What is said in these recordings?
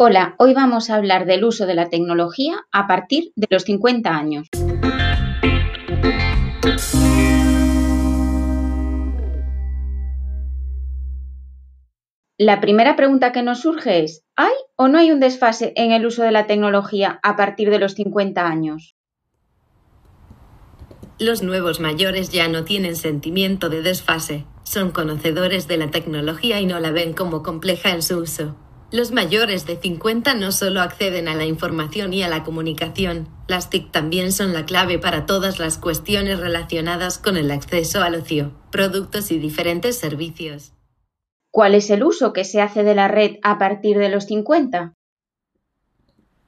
Hola, hoy vamos a hablar del uso de la tecnología a partir de los 50 años. La primera pregunta que nos surge es, ¿hay o no hay un desfase en el uso de la tecnología a partir de los 50 años? Los nuevos mayores ya no tienen sentimiento de desfase, son conocedores de la tecnología y no la ven como compleja en su uso. Los mayores de 50 no solo acceden a la información y a la comunicación, las TIC también son la clave para todas las cuestiones relacionadas con el acceso al ocio, productos y diferentes servicios. ¿Cuál es el uso que se hace de la red a partir de los 50?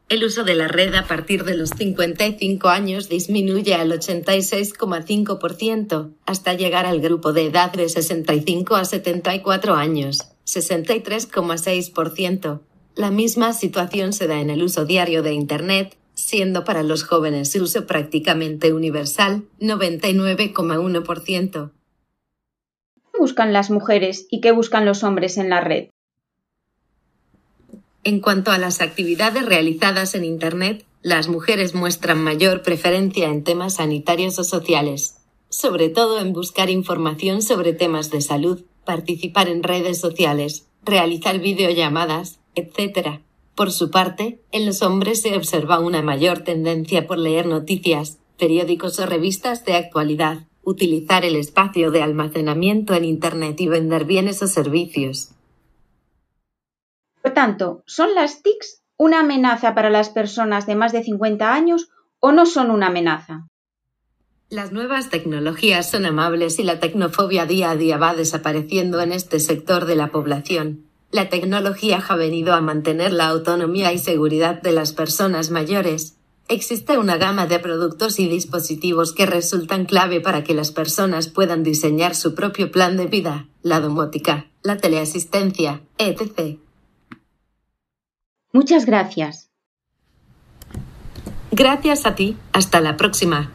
El uso de la red a partir de los 55 años disminuye al 86,5% hasta llegar al grupo de edad de 65 a 74 años. 63,6%. La misma situación se da en el uso diario de Internet, siendo para los jóvenes su uso prácticamente universal, 99,1%. ¿Qué buscan las mujeres y qué buscan los hombres en la red? En cuanto a las actividades realizadas en Internet, las mujeres muestran mayor preferencia en temas sanitarios o sociales, sobre todo en buscar información sobre temas de salud, participar en redes sociales, realizar videollamadas, etc. Por su parte, en los hombres se observa una mayor tendencia por leer noticias, periódicos o revistas de actualidad, utilizar el espacio de almacenamiento en Internet y vender bienes o servicios. Por tanto, ¿son las TICs una amenaza para las personas de más de 50 años o no son una amenaza? Las nuevas tecnologías son amables y la tecnofobia día a día va desapareciendo en este sector de la población. La tecnología ha venido a mantener la autonomía y seguridad de las personas mayores. Existe una gama de productos y dispositivos que resultan clave para que las personas puedan diseñar su propio plan de vida, la domótica, la teleasistencia, etc. Muchas gracias. Gracias a ti. Hasta la próxima.